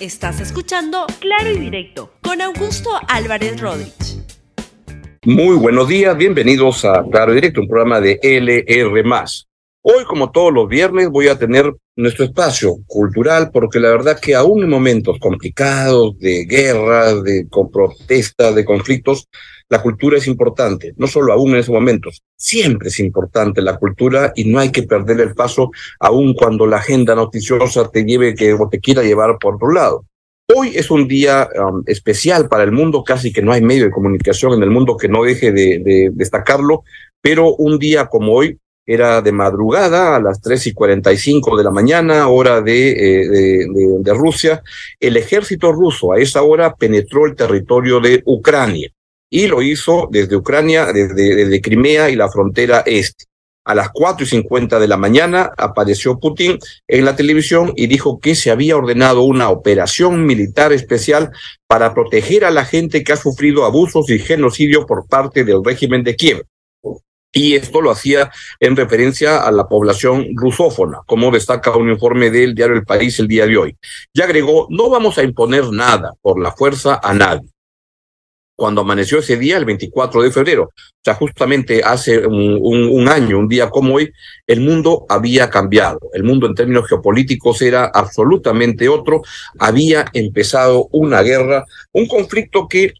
Estás escuchando Claro y Directo con Augusto Álvarez Rodríguez. Muy buenos días, bienvenidos a Claro y Directo, un programa de LR. Hoy, como todos los viernes, voy a tener nuestro espacio cultural, porque la verdad que aún en momentos complicados, de guerra, de protestas, de conflictos, la cultura es importante, no solo aún en esos momentos, siempre es importante la cultura y no hay que perder el paso aún cuando la agenda noticiosa te lleve que o te quiera llevar por otro lado. Hoy es un día um, especial para el mundo, casi que no hay medio de comunicación en el mundo que no deje de, destacarlo, pero un día como hoy era de madrugada a las tres y cinco de la mañana, hora de, eh, de, de, Rusia. El ejército ruso a esa hora penetró el territorio de Ucrania y lo hizo desde Ucrania, desde, desde Crimea y la frontera este. A las cuatro y cincuenta de la mañana apareció Putin en la televisión y dijo que se había ordenado una operación militar especial para proteger a la gente que ha sufrido abusos y genocidio por parte del régimen de Kiev. Y esto lo hacía en referencia a la población rusófona, como destaca un informe del diario El País el día de hoy. Y agregó, no vamos a imponer nada por la fuerza a nadie cuando amaneció ese día, el 24 de febrero. O sea, justamente hace un, año, un día como hoy, el mundo había cambiado. El mundo en términos geopolíticos era absolutamente otro. Había empezado una guerra, un conflicto que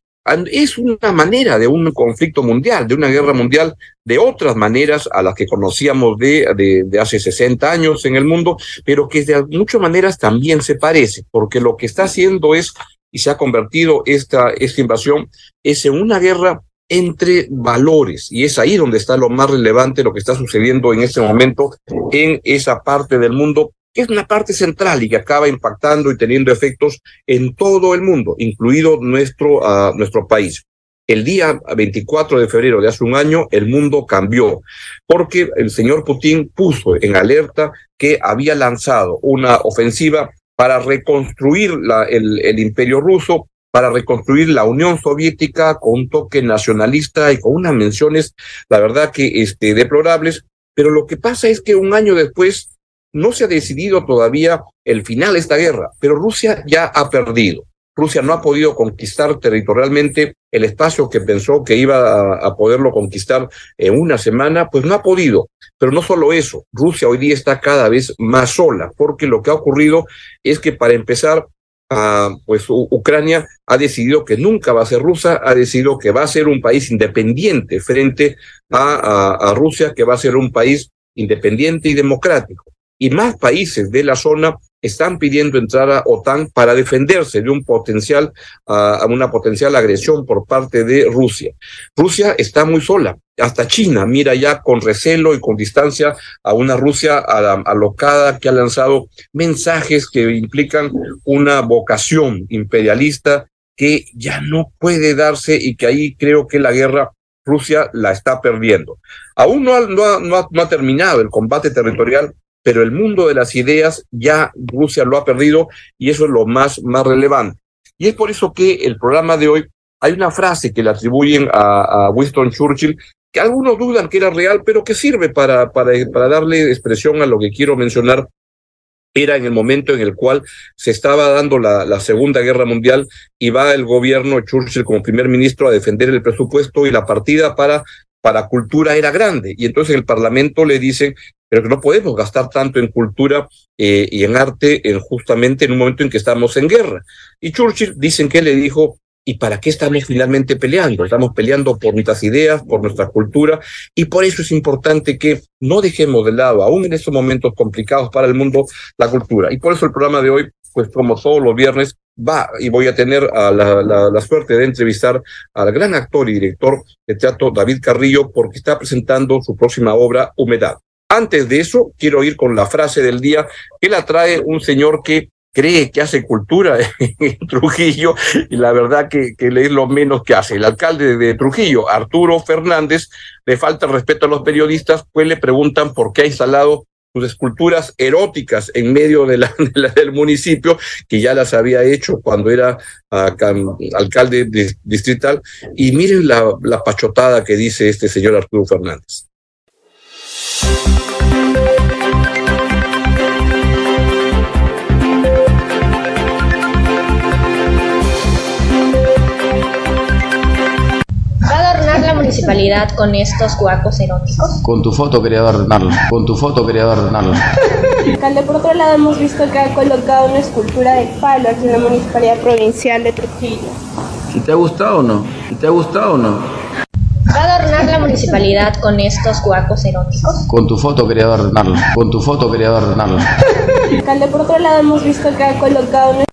es una manera de un conflicto mundial, de una guerra mundial, de otras maneras a las que conocíamos de, de, hace 60 años en el mundo, pero que de muchas maneras también se parece, porque lo que está haciendo es y se ha convertido esta, esta invasión es en una guerra entre valores y es ahí donde está lo más relevante lo que está sucediendo en este momento en esa parte del mundo es una parte central y que acaba impactando y teniendo efectos en todo el mundo, incluido nuestro, uh, nuestro país. El día 24 de febrero de hace un año, el mundo cambió, porque el señor Putin puso en alerta que había lanzado una ofensiva para reconstruir el imperio ruso, para reconstruir la Unión Soviética con un toque nacionalista y con unas menciones, la verdad que este, deplorables. Pero lo que pasa es que un año después no se ha decidido todavía el final de esta guerra, pero Rusia ya ha perdido. Rusia no ha podido conquistar territorialmente el espacio que pensó que iba a, poderlo conquistar en una semana, pues no ha podido. Pero no solo eso, Rusia hoy día está cada vez más sola, porque lo que ha ocurrido es que para empezar, ah, pues Ucrania ha decidido que nunca va a ser rusa, ha decidido que va a ser un país independiente frente a Rusia, que va a ser un país independiente y democrático. Y más países de la zona están pidiendo entrar a OTAN para defenderse de un potencial, a una potencial agresión por parte de Rusia. Rusia está muy sola. Hasta China mira ya con recelo y con distancia a una Rusia alocada que ha lanzado mensajes que implican una vocación imperialista que ya no puede darse y que ahí creo que la guerra Rusia la está perdiendo. Aún no no no ha terminado el combate territorial pero el mundo de las ideas ya Rusia lo ha perdido y eso es lo más, más relevante. Y es por eso que el programa de hoy, hay una frase que le atribuyen a, Winston Churchill, que algunos dudan que era real, pero que sirve para, para, para darle expresión a lo que quiero mencionar era en el momento en el cual se estaba dando la, Segunda Guerra Mundial y va el gobierno Churchill como primer ministro a defender el presupuesto y la partida para para cultura era grande. Y entonces el Parlamento le dice, pero que no podemos gastar tanto en cultura eh, y en arte en justamente en un momento en que estamos en guerra. Y Churchill dicen que le dijo, ¿y para qué estamos finalmente peleando? Estamos peleando por nuestras ideas, por nuestra cultura, y por eso es importante que no dejemos de lado, aún en estos momentos complicados para el mundo, la cultura. Y por eso el programa de hoy pues como todos los viernes, va y voy a tener la, la, suerte de entrevistar al gran actor y director de teatro David Carrillo porque está presentando su próxima obra, Humedad. Antes de eso, quiero ir con la frase del día que la trae un señor que cree que hace cultura en Trujillo y la verdad que, que es lo menos que hace. El alcalde de Trujillo, Arturo Fernández, le falta respeto a los periodistas, pues le preguntan por qué ha instalado sus esculturas eróticas en medio del municipio, que ya las había hecho cuando era alcalde distrital. Y miren la pachotada que dice este señor Arturo Fernández. Municipalidad con estos guacos eróticos? Con tu foto quería adornarlo, con tu foto quería adornarlo. Alcalde, por otro lado hemos visto que ha colocado una escultura de palo aquí en la Municipalidad Provincial de Trujillo. ¿Y te ha gustado o no? ¿Y te ha gustado o no? ¿Va a adornar la municipalidad con estos guacos eróticos? Con tu foto quería adornarlo, con tu foto quería adornarlo. Alcalde, por otro lado hemos visto que ha colocado una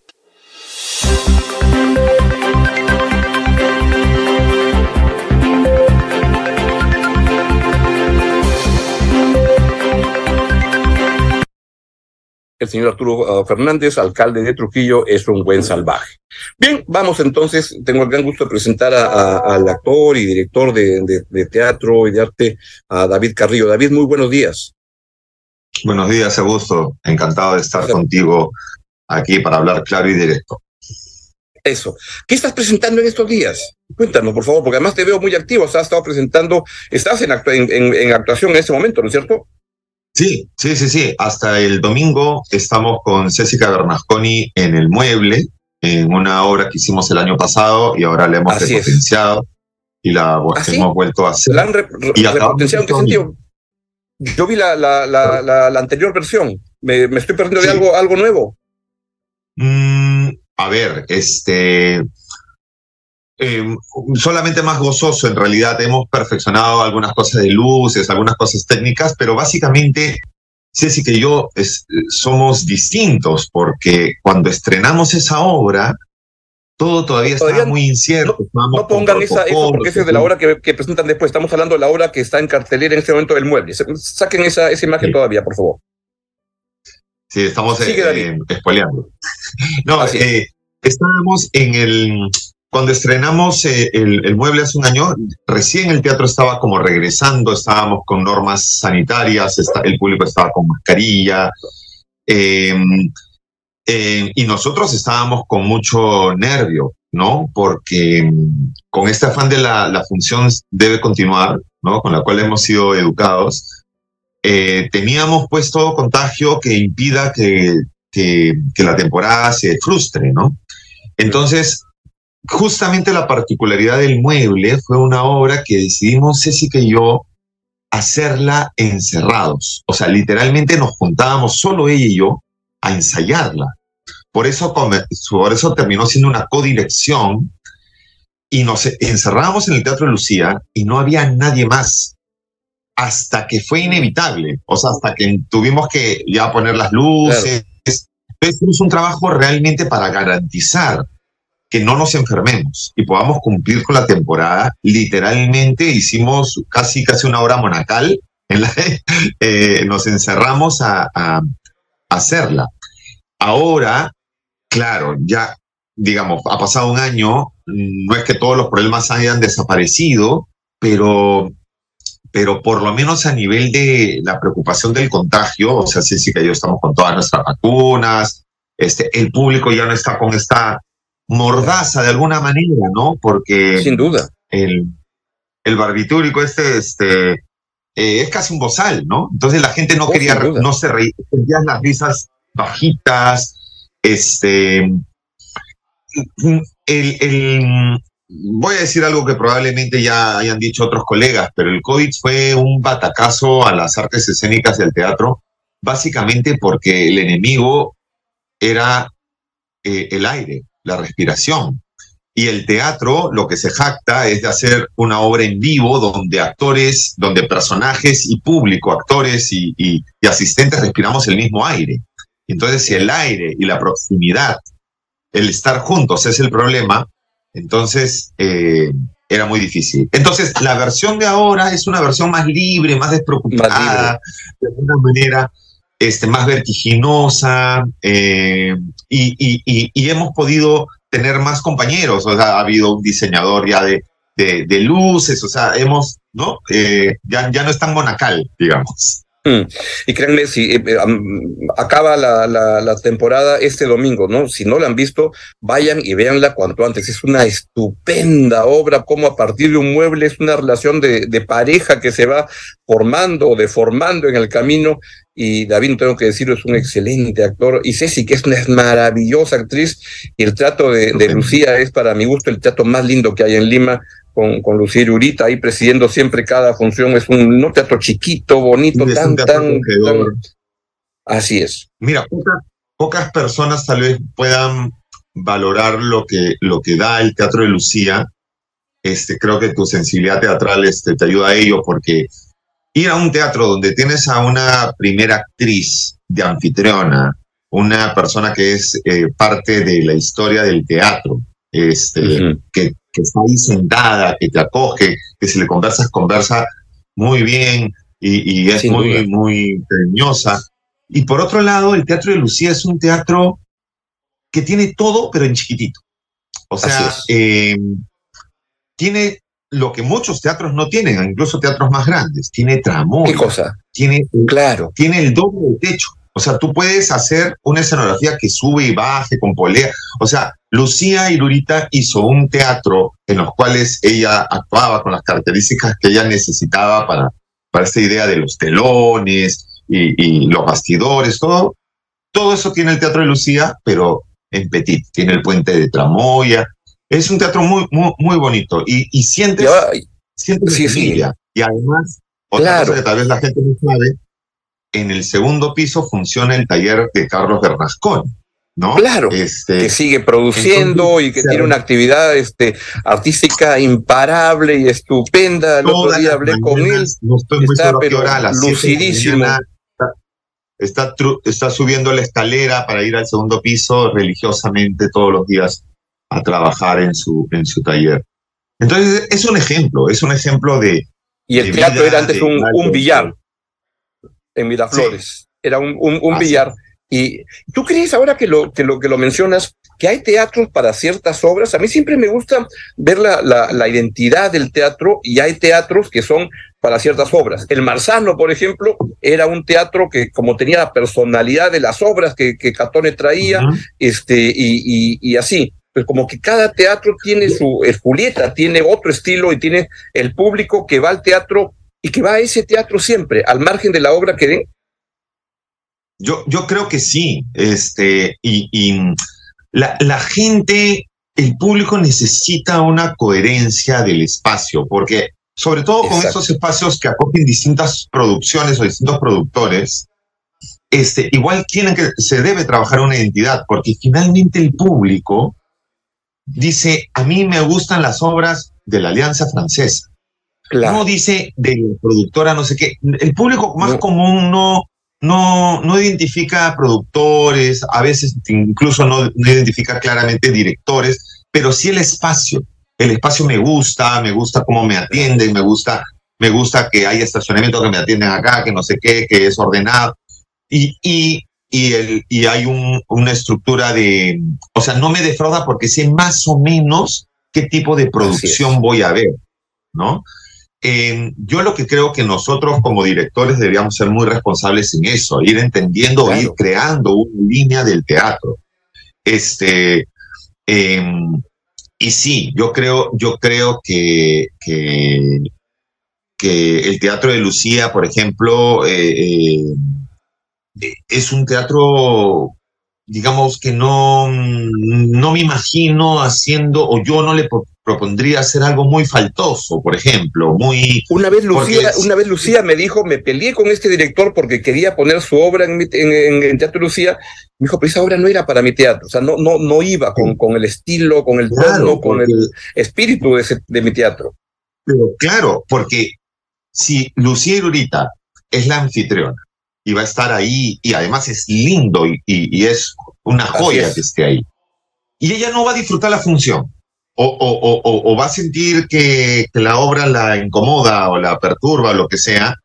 el señor Arturo uh, Fernández, alcalde de Trujillo, es un buen salvaje. Bien, vamos entonces, tengo el gran gusto de presentar a, a, al actor y director de, de, de, teatro y de arte, a David Carrillo. David, muy buenos días. Buenos días, Augusto. Encantado de estar contigo aquí para hablar claro y directo. Eso. ¿Qué estás presentando en estos días? Cuéntanos, por favor, porque además te veo muy activo. Has estado presentando, estás en, actu en, en, en actuación en este momento, ¿no es cierto? Sí, sí, sí, sí. Hasta el domingo estamos con Césica Bernasconi en el mueble, en una obra que hicimos el año pasado y ahora la hemos Así repotenciado es. y la ¿Ah, hemos vuelto a hacer. ¿La han re y repotenciado en qué sentido? Yo vi la, la, la, la, la anterior versión. ¿Me, me estoy perdiendo sí. de algo, algo nuevo? Mm, a ver, este eh, solamente más gozoso en realidad. Hemos perfeccionado algunas cosas de luces, algunas cosas técnicas, pero básicamente Ceci que yo es, somos distintos porque cuando estrenamos esa obra, todo todavía, todavía está muy incierto. No, no pongan esa, eso porque ese es de la obra que, que, presentan después. Estamos hablando de la obra que está en cartelera en este momento del mueble. Saquen esa, esa imagen sí. todavía, por favor. Sí, estamos eh, eh, spoileando. no, eh, estábamos en el, cuando estrenamos eh, el, el, mueble hace un año, recién el teatro estaba como regresando, estábamos con normas sanitarias, está, el público estaba con mascarilla, eh, eh, y nosotros estábamos con mucho nervio, ¿no? Porque con este afán de la, la función debe continuar, ¿no? Con la cual hemos sido educados, eh, teníamos pues todo contagio que impida que, que, que la temporada se frustre, ¿no? Entonces, justamente la particularidad del mueble fue una obra que decidimos Ceci que yo hacerla encerrados. O sea, literalmente nos juntábamos solo ella y yo a ensayarla. Por eso, por eso terminó siendo una codirección y nos encerrábamos en el Teatro de Lucía y no había nadie más hasta que fue inevitable. O sea, hasta que tuvimos que ya poner las luces. Claro. Es un trabajo realmente para garantizar que no nos enfermemos y podamos cumplir con la temporada. Literalmente hicimos casi, casi una hora monacal, en la, eh, nos encerramos a hacerla. Ahora, claro, ya, digamos, ha pasado un año, no es que todos los problemas hayan desaparecido, pero, pero por lo menos a nivel de la preocupación del contagio, o sea, sí, sí que yo estamos con todas nuestras vacunas, este, el público ya no está con esta mordaza de alguna manera, ¿no? Porque. Sin duda. El, el barbitúrico este, este, eh, es casi un bozal, ¿no? Entonces la gente no oh, quería, no se reía, sentían las risas bajitas, este. El, el, voy a decir algo que probablemente ya hayan dicho otros colegas, pero el COVID fue un batacazo a las artes escénicas y al teatro, básicamente porque el enemigo era eh, el aire la respiración. Y el teatro lo que se jacta es de hacer una obra en vivo donde actores, donde personajes y público, actores y, y, y asistentes respiramos el mismo aire. Entonces, si el aire y la proximidad, el estar juntos es el problema, entonces eh, era muy difícil. Entonces, la versión de ahora es una versión más libre, más despreocupada, de alguna manera este, más vertiginosa eh, y, y, y, hemos podido tener más compañeros, o sea, ha habido un diseñador ya de, de, de luces, o sea, hemos, ¿no? Eh, ya, ya no es tan monacal, digamos. Mm. Y créanme, si eh, um, acaba la, la, la, temporada este domingo, ¿no? Si no la han visto, vayan y véanla cuanto antes. Es una estupenda obra, como a partir de un mueble es una relación de, de pareja que se va formando o deformando en el camino. Y David, no tengo que decirlo, es un excelente actor. Y Ceci, que es una maravillosa actriz. Y el trato de, de Lucía es, para mi gusto, el trato más lindo que hay en Lima con, con Lucía Urita ahí presidiendo siempre cada función. Es un no teatro chiquito, bonito, tan, tan, Así es. Mira, pocas personas tal vez puedan valorar lo que, lo que da el Teatro de Lucía. Este, creo que tu sensibilidad teatral este, te ayuda a ello porque ir a un teatro donde tienes a una primera actriz de anfitriona, una persona que es eh, parte de la historia del teatro, este, que, está ahí sentada, que te acoge, que si le conversas, conversa muy bien y, es muy, muy cariñosa. Y por otro lado, el Teatro de Lucía es un teatro que tiene todo, pero en chiquitito. O sea, em, tiene lo que muchos teatros no tienen, incluso teatros más grandes. Tiene tramo. ¿Qué cosa? Tiene, claro. tiene el doble de techo. O sea, tú puedes hacer una escenografía que sube y baje con polea. O sea, Lucía Irurita hizo un teatro en los cuales ella actuaba con las características que ella necesitaba para, para esta idea de los telones y, los bastidores, todo. Todo eso tiene el Teatro de Lucía, pero en petit. Tiene el puente de Tramoya. Es un teatro muy, muy, muy bonito. Y, y sientes, sientes sí, sí. Y además, otra cosa que tal vez la gente no sabe, en el segundo piso funciona el taller de Carlos Bernascón. ¿No? Claro, este, que sigue produciendo y que tiene una actividad este, artística imparable y estupenda. El otro día hablé con él. No estoy muy está, pero lucidísimo. Está, está subiendo la escalera para ir al segundo piso religiosamente todos los días a trabajar en su, en su taller. Entonces, es un ejemplo, es un ejemplo de. Y el teatro era antes un, un billar en Miraflores. Era un, un, billar. Y tú crees ahora que lo, que lo que lo mencionas, que hay teatros para ciertas obras. A mí siempre me gusta ver la, la, identidad del teatro y hay teatros que son para ciertas obras. El Marzano, por ejemplo, era un teatro que como tenía la personalidad de las obras que, que Catone traía, este, y, y, así. Pues como que cada teatro tiene su, Julieta tiene otro estilo y tiene el público que va al teatro y que va a ese teatro siempre, al margen de la obra que den? Yo, yo creo que sí, este, y, la, la, gente, el público necesita una coherencia del espacio, porque sobre todo con estos espacios que acogen distintas producciones o distintos productores, este, igual tienen que, se debe trabajar una identidad, porque finalmente el público dice, a mí me gustan las obras de la Alianza Francesa, no dice de productora, no sé qué. El público más común no, no, no identifica productores, a veces incluso no, identifica claramente directores, pero sí el espacio. El espacio me gusta, me gusta cómo me atienden, me gusta, me gusta que haya estacionamiento que me atienden acá, que no sé qué, que es ordenado. Y, y, y, el, y hay un, una estructura de, o sea, no me defrauda porque sé más o menos qué tipo de producción voy a ver, ¿no? Yo lo que creo que nosotros como directores deberíamos ser muy responsables en eso, ir entendiendo, ir creando una línea del teatro. Este, em, y sí, yo creo, yo creo que, que, el teatro de Lucía, por ejemplo, eh, eh, es un teatro digamos que no, no me imagino haciendo, o yo no le propondría hacer algo muy faltoso, por ejemplo, muy... Una vez Lucía, una vez Lucía me dijo, me peleé con este director porque quería poner su obra en, en, Teatro Lucía, me dijo, pero esa obra no era para mi teatro, o sea, no, no, no iba con, con el estilo, con el tono, con el espíritu de, de mi teatro. Pero claro, porque si Lucía Irurita es la anfitriona, y va a estar ahí y además es lindo y, y, es una joya que esté ahí. Y ella no va a disfrutar la función o, o, o, o va a sentir que, que, la obra la incomoda o la perturba o lo que sea.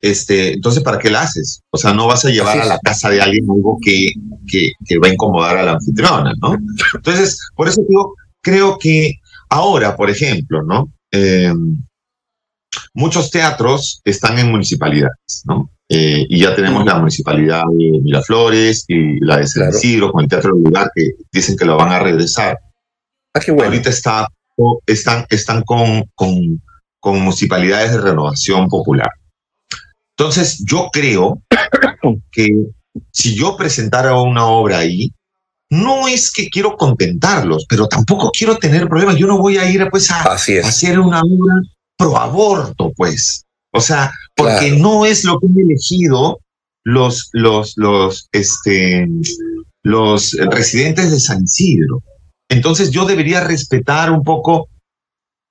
Este, entonces, ¿para qué la haces? O sea, no vas a llevar a la casa de alguien algo que, que, que va a incomodar a la anfitriona, ¿no? Entonces, por eso digo, creo que ahora, por ejemplo, ¿no? Eh, muchos teatros están en municipalidades, ¿no? Eh, y ya tenemos la municipalidad de Miraflores y la de San Isidro con el Teatro del Lugar que dicen que lo van a regresar. Ah, qué bueno. Ahorita está, están, están con, con, con municipalidades de renovación popular. Entonces, yo creo que si yo presentara una obra ahí, no es que quiero contentarlos, pero tampoco quiero tener problemas. Yo no voy a ir pues a, hacer una obra pro aborto, pues. O sea, porque no es lo que han elegido los, los, los, este, los residentes de San Isidro. Entonces yo debería respetar un poco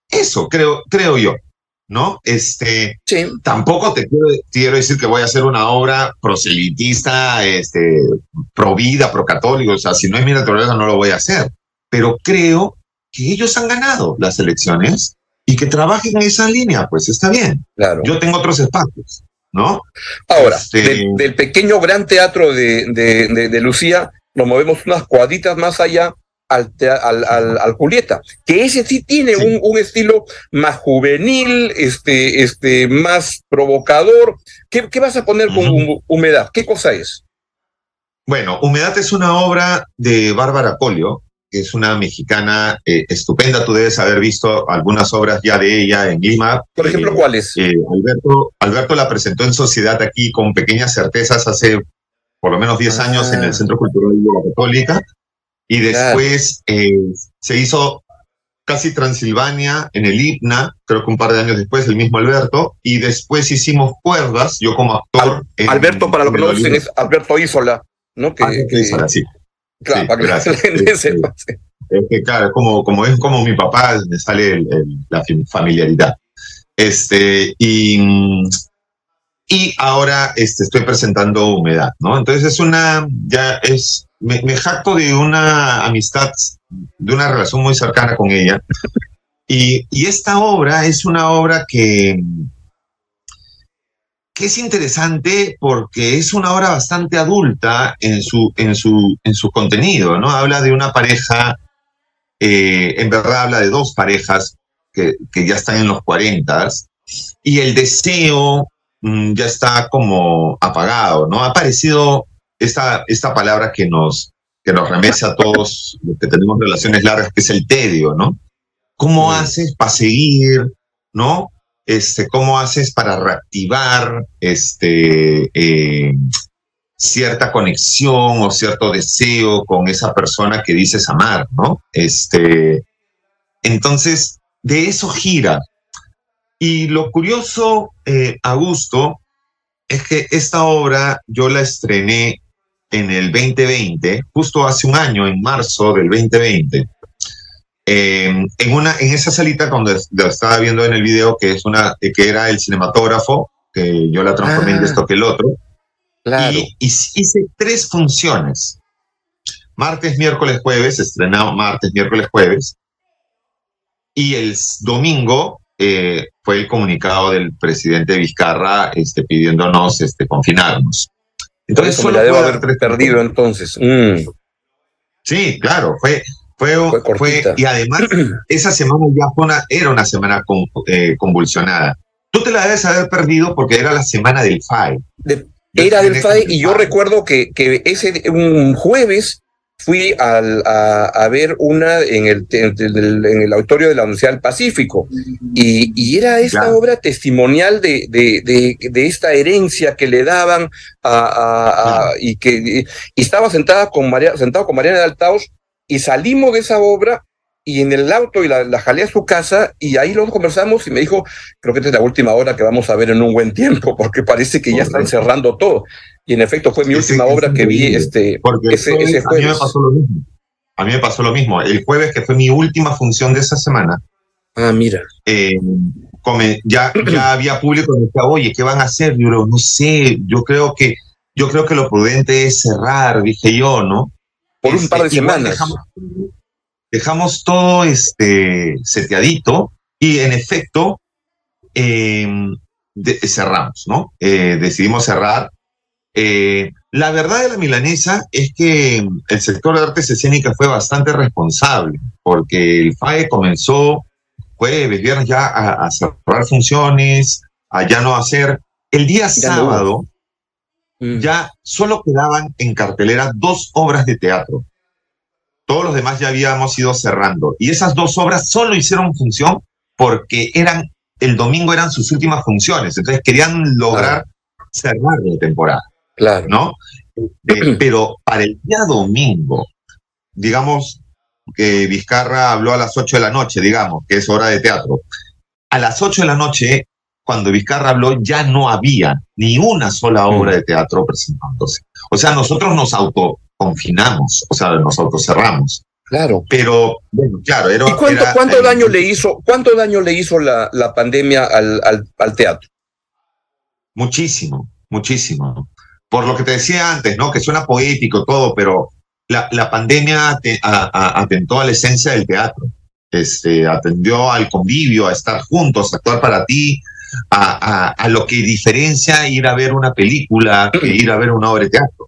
eso, creo, creo yo. ¿no? Este, tampoco te quiero, decir que voy a hacer una obra proselitista, este, pro vida, pro católico, o sea, si no es mi naturaleza no lo voy a hacer, pero creo que ellos han ganado las elecciones y que trabajen en esa línea, pues está bien. Claro. Yo tengo otros espacios, ¿no? Ahora, este, del, pequeño gran teatro de, de, de Lucía, nos movemos unas cuadritas más allá al, al, al, Julieta, que ese sí tiene Un, un, estilo más juvenil, este, este, más provocador. ¿Qué, qué vas a poner con Humedad? ¿Qué cosa es? Bueno, Humedad es una obra de Bárbara Colio, que es una mexicana eh, estupenda. Tú debes haber visto algunas obras ya de ella en Lima. Por ejemplo, ¿cuáles? Eh, Alberto, Alberto la presentó en sociedad aquí con pequeñas certezas hace por lo menos 10 años en el ah. Centro Cultural de la Católica. Y después eh, se hizo casi Transilvania en el IPNA, creo que un par de años después, el mismo Alberto, y después hicimos cuerdas, yo como actor. Alberto, para lo que no dicen, es Alberto Isola, ¿no? Que, Alberto Isola, sí. Claro, para gracias. que es que, claro, como, como es como mi papá, me sale la familiaridad. Este, y, y ahora este, estoy presentando Humedad, ¿no? Entonces es una, ya es me, jacto de una amistad, de una relación muy cercana con ella. Y, esta obra es una obra que, que es interesante porque es una obra bastante adulta en su, en su, en su contenido, ¿no? Habla de una pareja, eh, en verdad habla de dos parejas que, que ya están en los cuarentas y el deseo mm, ya está como apagado, ¿no? Ha aparecido esta, esta palabra que nos, que nos remece a todos los que tenemos relaciones largas, que es el tedio, ¿no? ¿Cómo haces para seguir, ¿no? Este, ¿Cómo haces para reactivar este, eh, cierta conexión o cierto deseo con esa persona que dices amar, ¿no? Este, entonces, de eso gira. Y lo curioso, eh, Augusto, es que esta obra yo la estrené en el 2020, justo hace un año, en marzo del 2020, em, en, una, en esa salita lo estaba viendo en el video, que, es una, que era el cinematógrafo, que yo la transformé en ah. esto que el otro, y, hice tres funciones. Martes, miércoles, jueves, estrenado martes, miércoles, jueves, y el domingo eh, fue el comunicado del presidente Vizcarra este, pidiéndonos este, confinarnos. Entonces solo debo haber perdido entonces. Mm. Sí, claro, fue, fue, fue, y además esa semana ya era una semana eh, convulsionada. Tú te la debes haber perdido porque era la semana del FAI. era del FAI y yo recuerdo que, que ese un jueves fui al, a, ver una en el, en el auditorio de la Universidad del Pacífico. Y, y era esta obra testimonial de, de, de, esta herencia que le daban a, y que y estaba sentada con María, sentado con Mariana de Altaos y salimos de esa obra y en el auto y la, la jalé a su casa y ahí lo conversamos y me dijo, creo que esta es la última hora que vamos a ver en un buen tiempo porque parece que ya están cerrando todo. Y en efecto fue mi última obra que vi este, porque ese, ese A mí me pasó lo mismo. A mí me pasó lo mismo. El jueves, que fue mi última función de esa semana. Ah, mira. Eh, ya, ya había público que decía, oye, ¿qué van a hacer? Yo no sé, yo creo que, yo creo que lo prudente es cerrar, dije yo, ¿no? Por un par de este, semanas. Dejamos, todo este seteadito y en efecto eh, cerramos, ¿no? Eh, decidimos cerrar eh, la verdad de la milanesa es que el sector de artes escénicas fue bastante responsable, porque el FAE comenzó jueves, viernes ya a, cerrar funciones, a ya no hacer. El día sábado mm. ya solo quedaban en cartelera dos obras de teatro. Todos los demás ya habíamos ido cerrando. Y esas dos obras solo hicieron función porque eran, el domingo eran sus últimas funciones. Entonces querían lograr cerrar la temporada. Claro. ¿No? Eh, pero para el día domingo, digamos, que Vizcarra habló a las 8 de la noche, digamos, que es hora de teatro. A las 8 de la noche, cuando Vizcarra habló, ya no había ni una sola obra de teatro presentándose. O sea, nosotros nos autoconfinamos, o sea, nos autocerramos. Claro. Pero, bueno, claro, era, ¿Y cuánto, daño le hizo, cuánto daño le hizo la, la pandemia al, al, teatro? Muchísimo, muchísimo. Por lo que te decía antes, ¿no? Que suena poético todo, pero la, la pandemia atentó a la esencia del teatro. Este, atendió al convivio, a estar juntos, a actuar para ti, a, a, a, lo que diferencia ir a ver una película que ir a ver una obra de teatro.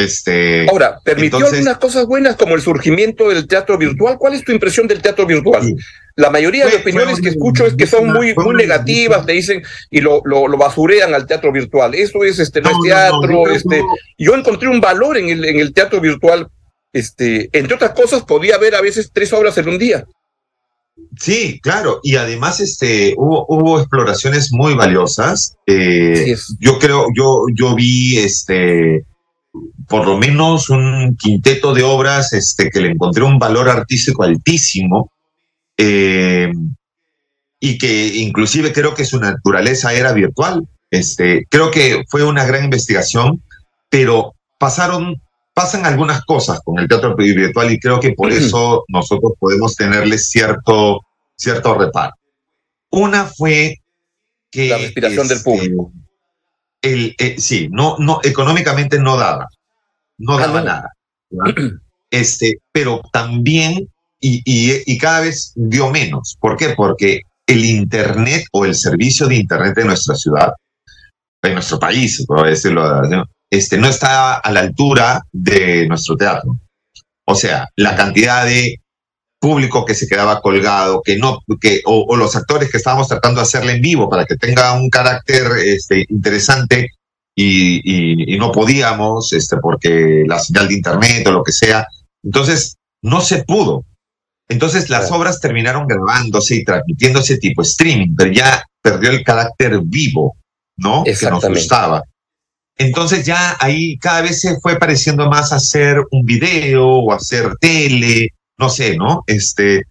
Este, Ahora, permitió algunas cosas buenas como el surgimiento del teatro virtual. ¿Cuál es tu impresión del teatro virtual? La mayoría de opiniones que escucho es que son muy, muy negativas, te dicen y lo, lo, lo, basurean al teatro virtual. Eso es, este, no, es teatro. este, yo encontré un valor en el, en el teatro virtual. Este, entre otras cosas, podía haber a veces tres obras en un día. Sí, claro, y además este, hubo, hubo exploraciones muy valiosas. Eh, yo creo, yo, yo vi este, por lo menos un quinteto de obras este, que le encontré un valor artístico altísimo eh, y que inclusive creo que su naturaleza era virtual. Este, creo que fue una gran investigación, pero pasaron, pasan algunas cosas con el teatro virtual y creo que por eso nosotros podemos tenerle cierto, cierto reparo. Una fue que... La respiración del este, público. El, eh, sí, no, no, económicamente no daba no daba nada. Este, pero también, y, y, cada vez dio menos. ¿Por qué? Porque el Internet o el servicio de Internet de nuestra ciudad, de nuestro país, por decirlo, este, no está a la altura de nuestro teatro. O sea, la cantidad de público que se quedaba colgado, que no, que, o, los actores que estábamos tratando de hacerle en vivo para que tenga un carácter este, interesante, y, no podíamos, este, porque la señal de internet o lo que sea. Entonces, no se pudo. Entonces, las obras terminaron grabándose y transmitiéndose tipo streaming, pero ya perdió el carácter vivo, ¿no? Que nos gustaba. Entonces ya ahí cada vez se fue pareciendo más hacer un video o hacer tele, no sé, ¿no? Este,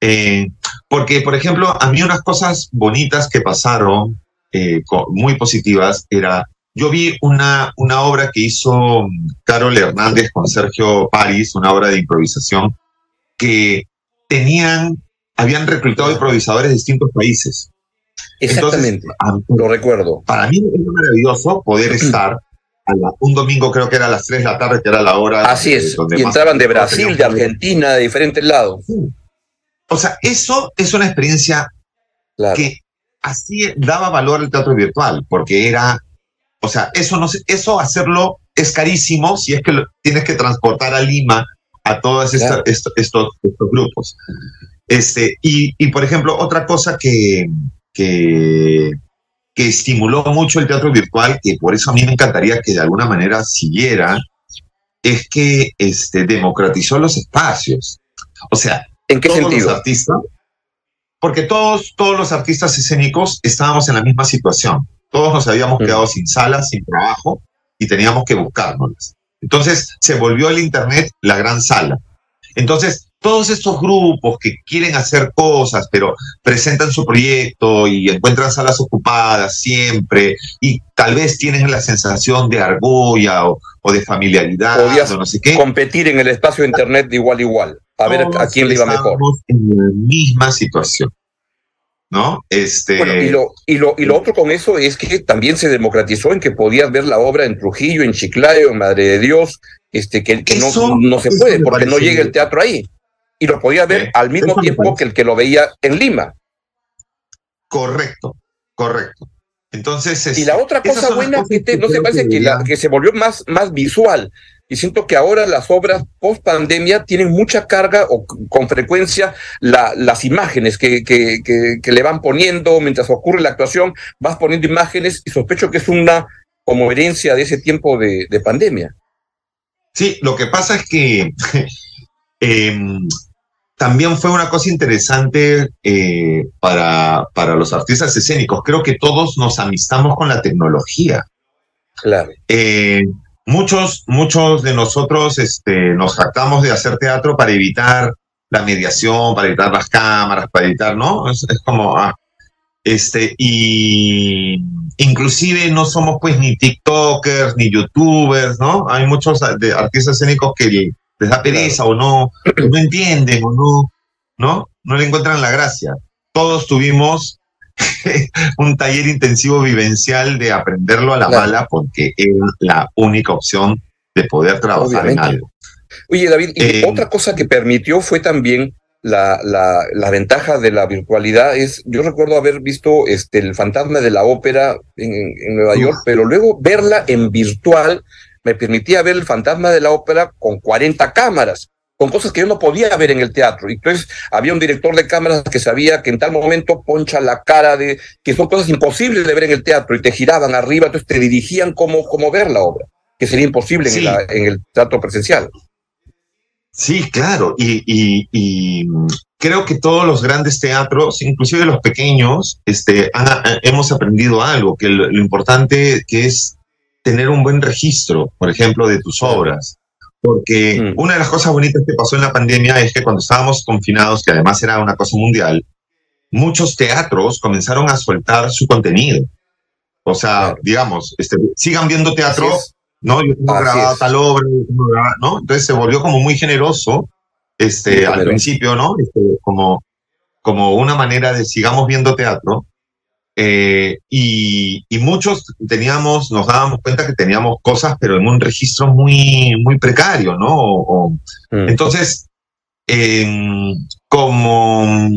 eh, porque, por ejemplo, a mí unas cosas bonitas que pasaron, eh, muy positivas, era yo vi una, una obra que hizo Carol Hernández con Sergio París, una obra de improvisación, que tenían, habían reclutado improvisadores de distintos países. Exactamente, lo recuerdo. Para mí es maravilloso poder estar un domingo, creo que era a las 3 de la tarde, que era la hora. Así es, y entraban de Brasil, de Argentina, de diferentes lados. O sea, eso es una experiencia que así daba valor al teatro virtual, porque era o sea, eso, no, eso hacerlo es carísimo si es que tienes que transportar a Lima a todos estos, estos, grupos. Este, y, y, por ejemplo, otra cosa que, que, que estimuló mucho el teatro virtual, que por eso a mí me encantaría que de alguna manera siguiera, es que este, democratizó los espacios. O sea, ¿en qué sentido? Los artistas, porque todos, todos los artistas escénicos estábamos en la misma situación. Todos nos habíamos quedado sin salas, sin trabajo y teníamos que buscárnoslas. Entonces se volvió el Internet la gran sala. Entonces, todos estos grupos que quieren hacer cosas, pero presentan su proyecto y encuentran salas ocupadas siempre, y tal vez tienen la sensación de argolla o, de familiaridad, o no sé qué. Competir en el espacio de Internet de igual a igual, a ver a quién le iba mejor. En la misma situación. ¿no? Este... y lo, y, lo, y lo otro con eso es que también se democratizó en que podías ver la obra en Trujillo, en Chiclayo, en Madre de Dios, este, que, que no, no se puede porque no llega el teatro ahí. Y lo podías ver al mismo tiempo que el que lo veía en Lima. Correcto, correcto. Entonces, y la otra cosa buena que no se parece que, la, que se volvió más, más visual, y siento que ahora las obras post pandemia tienen mucha carga o con frecuencia la, las imágenes que, que, que, le van poniendo mientras ocurre la actuación, vas poniendo imágenes y sospecho que es una como herencia de ese tiempo de, de pandemia. Sí, lo que pasa es que em, también fue una cosa interesante eh, para, para los artistas escénicos. Creo que todos nos amistamos con la tecnología. Claro. Eh, muchos, muchos de nosotros este, nos jactamos de hacer teatro para evitar la mediación, para evitar las cámaras, para evitar, ¿no? Es, como, ah, este, y inclusive no somos pues ni TikTokers, ni YouTubers, ¿no? Hay muchos de artistas escénicos que les da pereza o no, no entienden o no, ¿no? No le encuentran la gracia. Todos tuvimos un taller intensivo vivencial de aprenderlo a la mala porque era la única opción de poder trabajar en algo. Oye, David, y eh, otra cosa que permitió fue también la, la, ventaja de la virtualidad es, yo recuerdo haber visto este, el fantasma de la ópera en, Nueva York, pero luego verla en virtual me permitía ver el fantasma de la ópera con 40 cámaras, con cosas que yo no podía ver en el teatro. Entonces había un director de cámaras que sabía que en tal momento poncha la cara de, que son cosas imposibles de ver en el teatro y te giraban arriba, entonces te dirigían cómo, cómo ver la obra, que sería imposible en, en el teatro presencial. Sí, claro, y, creo que todos los grandes teatros, inclusive los pequeños, este, hemos aprendido algo, que lo, importante que es tener un buen registro, por ejemplo, de tus obras. Porque mm. una de las cosas bonitas que pasó en la pandemia es que cuando estábamos confinados, que además era una cosa mundial, muchos teatros comenzaron a soltar su contenido. O sea, digamos, este, sigan viendo teatro, ¿no? Yo tengo grabado tal obra, ¿no? Entonces se volvió como muy generoso, este, al principio, ¿no? Este, como, como una manera de sigamos viendo teatro. Eh, y, y, muchos teníamos, nos dábamos cuenta que teníamos cosas, pero en un registro muy, muy precario, ¿no? Mm. Entonces, como,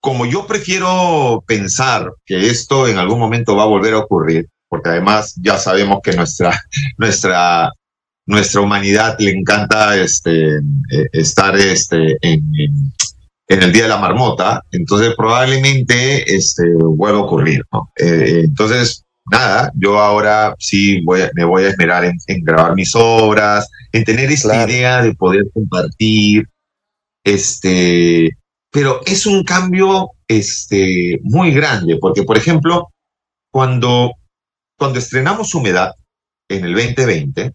como yo prefiero pensar que esto en algún momento va a volver a ocurrir, porque además ya sabemos que nuestra, nuestra, nuestra humanidad le encanta este, eh, estar este, en, en, el Día de la Marmota, entonces probablemente este, vuelva a ocurrir. ¿no? Eh, entonces, nada, yo ahora sí voy me voy a esmerar en, grabar mis obras, en tener esta idea de poder compartir, este, pero es un cambio este, muy grande, porque por ejemplo, cuando cuando estrenamos Humedad en el 2020,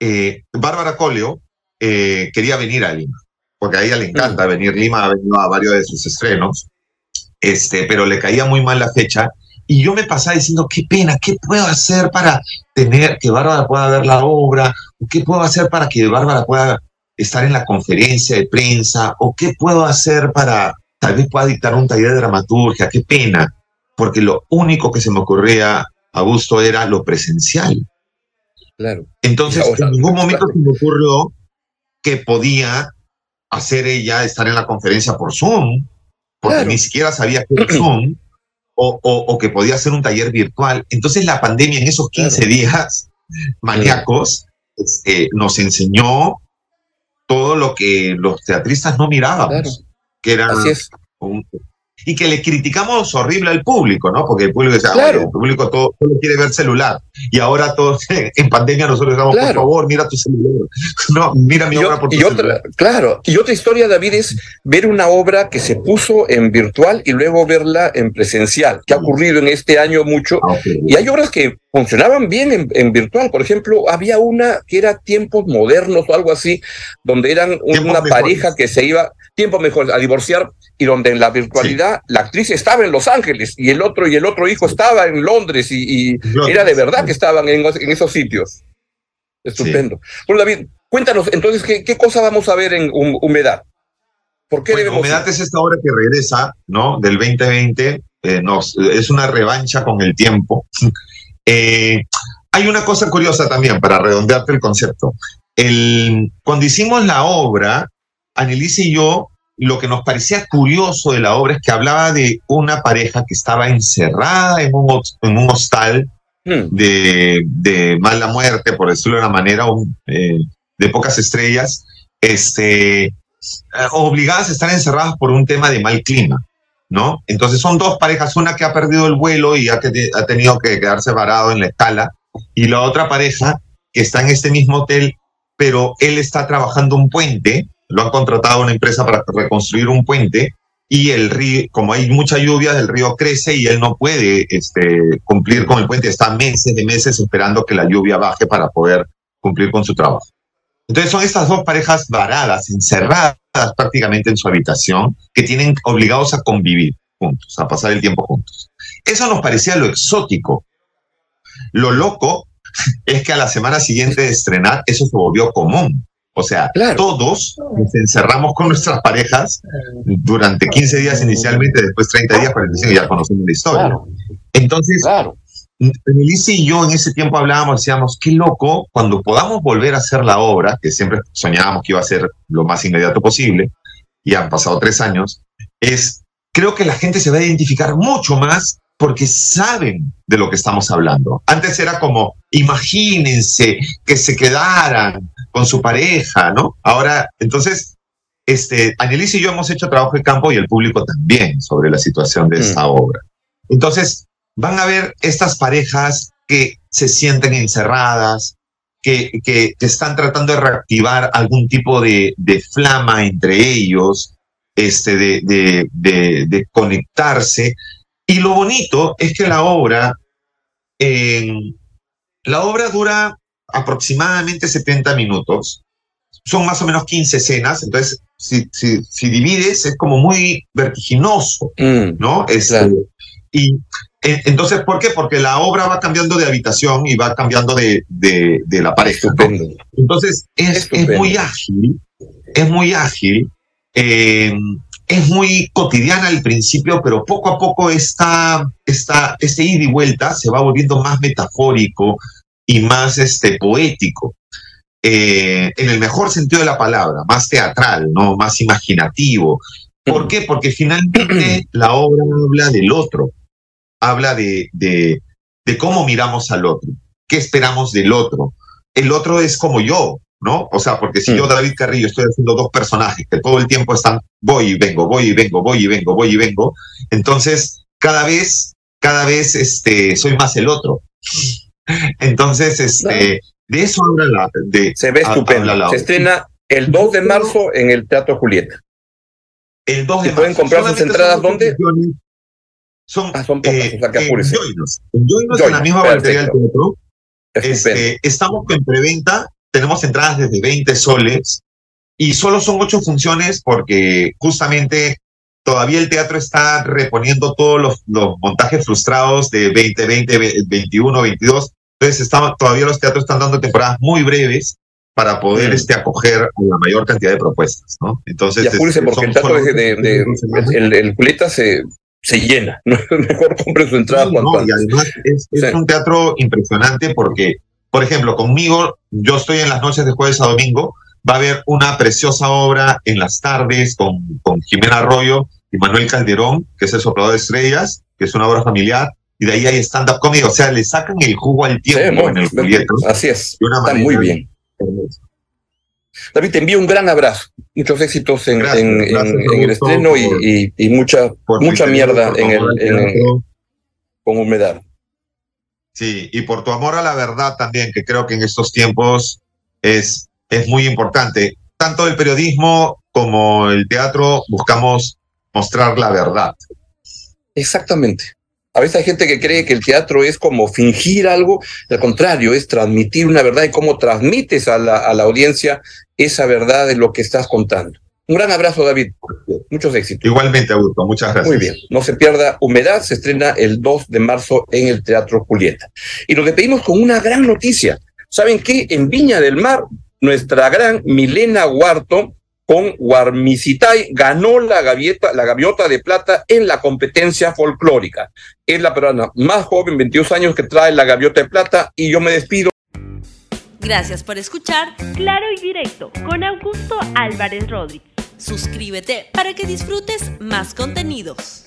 eh, Bárbara Colio eh, quería venir a Lima, porque a ella le encanta mm. venir. Lima ha venido a varios de sus estrenos, este, pero le caía muy mal la fecha. Y yo me pasaba diciendo, qué pena, ¿qué puedo hacer para tener que Bárbara pueda ver la obra? ¿Qué puedo hacer para que Bárbara pueda estar en la conferencia de prensa? ¿O qué puedo hacer para tal vez pueda dictar un taller de dramaturgia? Qué pena, porque lo único que se me ocurría a gusto era lo presencial. Claro. Entonces, en ningún momento se me ocurrió que podía hacer ella estar en la conferencia por Zoom, porque ni siquiera sabía que era Zoom, o, o, que podía hacer un taller virtual. Entonces, la pandemia en esos 15 días maníacos este, nos enseñó todo lo que los teatristas no mirábamos, que era un, y que le criticamos horrible al público, ¿no? Porque el público dice, ah, el público todo, quiere ver celular. Y ahora todos en pandemia nosotros decimos, por favor, mira tu celular. No, mira mi obra por tu y otra, Claro, y otra historia, David, es ver una obra que se puso en virtual y luego verla en presencial, que ha ocurrido en este año mucho. Ah, y hay obras que funcionaban bien en, virtual. Por ejemplo, había una que era tiempos modernos o algo así, donde eran una pareja que se iba, tiempo mejor, a divorciar y donde en la virtualidad la actriz estaba en Los Ángeles y el otro y el otro hijo estaba en Londres y, era de verdad que estaban en, esos sitios. Estupendo. Bueno, David, cuéntanos entonces qué, qué cosa vamos a ver en Humedad. ¿Por qué Humedad es esta obra que regresa, ¿no? Del 2020, eh, nos, es una revancha con el tiempo. Eh, hay una cosa curiosa también para redondearte el concepto. El, cuando hicimos la obra, Annelise y yo lo que nos parecía curioso de la obra es que hablaba de una pareja que estaba encerrada en un, en un hostal hmm. de, de, mala muerte, por decirlo de una manera, eh, de pocas estrellas, este, eh, obligadas a estar encerradas por un tema de mal clima. ¿No? Entonces son dos parejas, una que ha perdido el vuelo y ha, ha tenido que quedarse varado en la escala, y la otra pareja que está en este mismo hotel, pero él está trabajando un puente lo han contratado a una empresa para reconstruir un puente y el río, como hay mucha lluvia, el río crece y él no puede este, cumplir con el puente. Está meses de meses esperando que la lluvia baje para poder cumplir con su trabajo. Entonces son estas dos parejas varadas, encerradas prácticamente en su habitación, que tienen obligados a convivir juntos, a pasar el tiempo juntos. Eso nos parecía lo exótico. Lo loco es que a la semana siguiente de estrenar eso se volvió común. O sea, todos nos encerramos con nuestras parejas durante 15 días inicialmente, después 30 días, 45 y ya conocemos la historia. Entonces, claro. y yo en ese tiempo hablábamos, decíamos, qué loco, cuando podamos volver a hacer la obra, que siempre soñábamos que iba a ser lo más inmediato posible, y han pasado tres años, es, creo que la gente se va a identificar mucho más porque saben de lo que estamos hablando. Antes era como, imagínense que se quedaran con su pareja, ¿no? Ahora, entonces, este, Annelise y yo hemos hecho trabajo de campo y el público también sobre la situación de esta mm. obra. Entonces, van a ver estas parejas que se sienten encerradas, que, que, están tratando de reactivar algún tipo de, de flama entre ellos, este, de, de, de, conectarse. Y lo bonito es que la obra, la obra dura aproximadamente 70 minutos. Son más o menos 15 escenas, entonces si, si, si divides es como muy vertiginoso, mm, ¿no? Es, este, Y entonces, ¿por qué? Porque la obra va cambiando de habitación y va cambiando de, de, la pareja. Entonces, es, es, muy ágil, es muy ágil. Eh, es muy cotidiana al principio, pero poco a poco esta, esta, este ida y vuelta se va volviendo más metafórico y más este, poético. Eh, en el mejor sentido de la palabra, más teatral, ¿no? más imaginativo. ¿Por qué? Porque finalmente la obra habla del otro, habla de, de, de cómo miramos al otro, qué esperamos del otro. El otro es como yo, ¿no? O sea, porque si yo, mm. David Carrillo, estoy haciendo dos personajes que todo el tiempo están voy y vengo, voy y vengo, voy y vengo, voy y vengo, entonces cada vez, cada vez este, soy más el otro. Entonces, este, de eso habla la. De, Se ve estupendo. Se estrena el 2 de marzo en el Teatro Julieta. El 2 de marzo. pueden comprar sus entradas dónde? Son, ah, son pocas, eh, en Joinos. En Joinos, en la misma boletería del teatro. Este, estamos en preventa tenemos entradas desde 20 soles y solo son ocho funciones porque justamente todavía el teatro está reponiendo todos los, montajes frustrados de 2020, 21, 22. Entonces todavía los teatros están dando temporadas muy breves para poder mm. este, acoger a la mayor cantidad de propuestas, ¿no? Entonces, y apúrese porque el teatro de, de, el, el, Julieta se, se llena, mejor compre su entrada no, y además es, es un teatro impresionante porque por ejemplo, conmigo, yo estoy en las noches de jueves a domingo, va a haber una preciosa obra en las tardes con, con Jimena Arroyo y Manuel Calderón, que es el soplador de estrellas, que es una obra familiar, y de ahí hay stand-up comedy, o sea, le sacan el jugo al tiempo en el proyecto. Así es, está muy bien. David, te envío un gran abrazo, muchos éxitos en, el estreno y, mucha, mucha mierda en el, con humedad. Sí, y por tu amor a la verdad también, que creo que en estos tiempos es, es muy importante. Tanto el periodismo como el teatro buscamos mostrar la verdad. Exactamente. A veces hay gente que cree que el teatro es como fingir algo, al contrario, es transmitir una verdad y cómo transmites a la, a la audiencia esa verdad de lo que estás contando. Un gran abrazo, David. Muchos éxitos. Igualmente, Augusto. Muchas gracias. Muy bien. No se pierda Humedad. Se estrena el 2 de marzo en el Teatro Julieta. Y lo despedimos con una gran noticia. ¿Saben qué? En Viña del Mar, nuestra gran Milena Huarto con Guarmicitay ganó la gaviota, la gaviota de plata en la competencia folclórica. Es la peruana más joven, 22 años, que trae la gaviota de plata y yo me despido. Gracias por escuchar Claro y Directo con Augusto Álvarez Rodríguez. Suscríbete para que disfrutes más contenidos.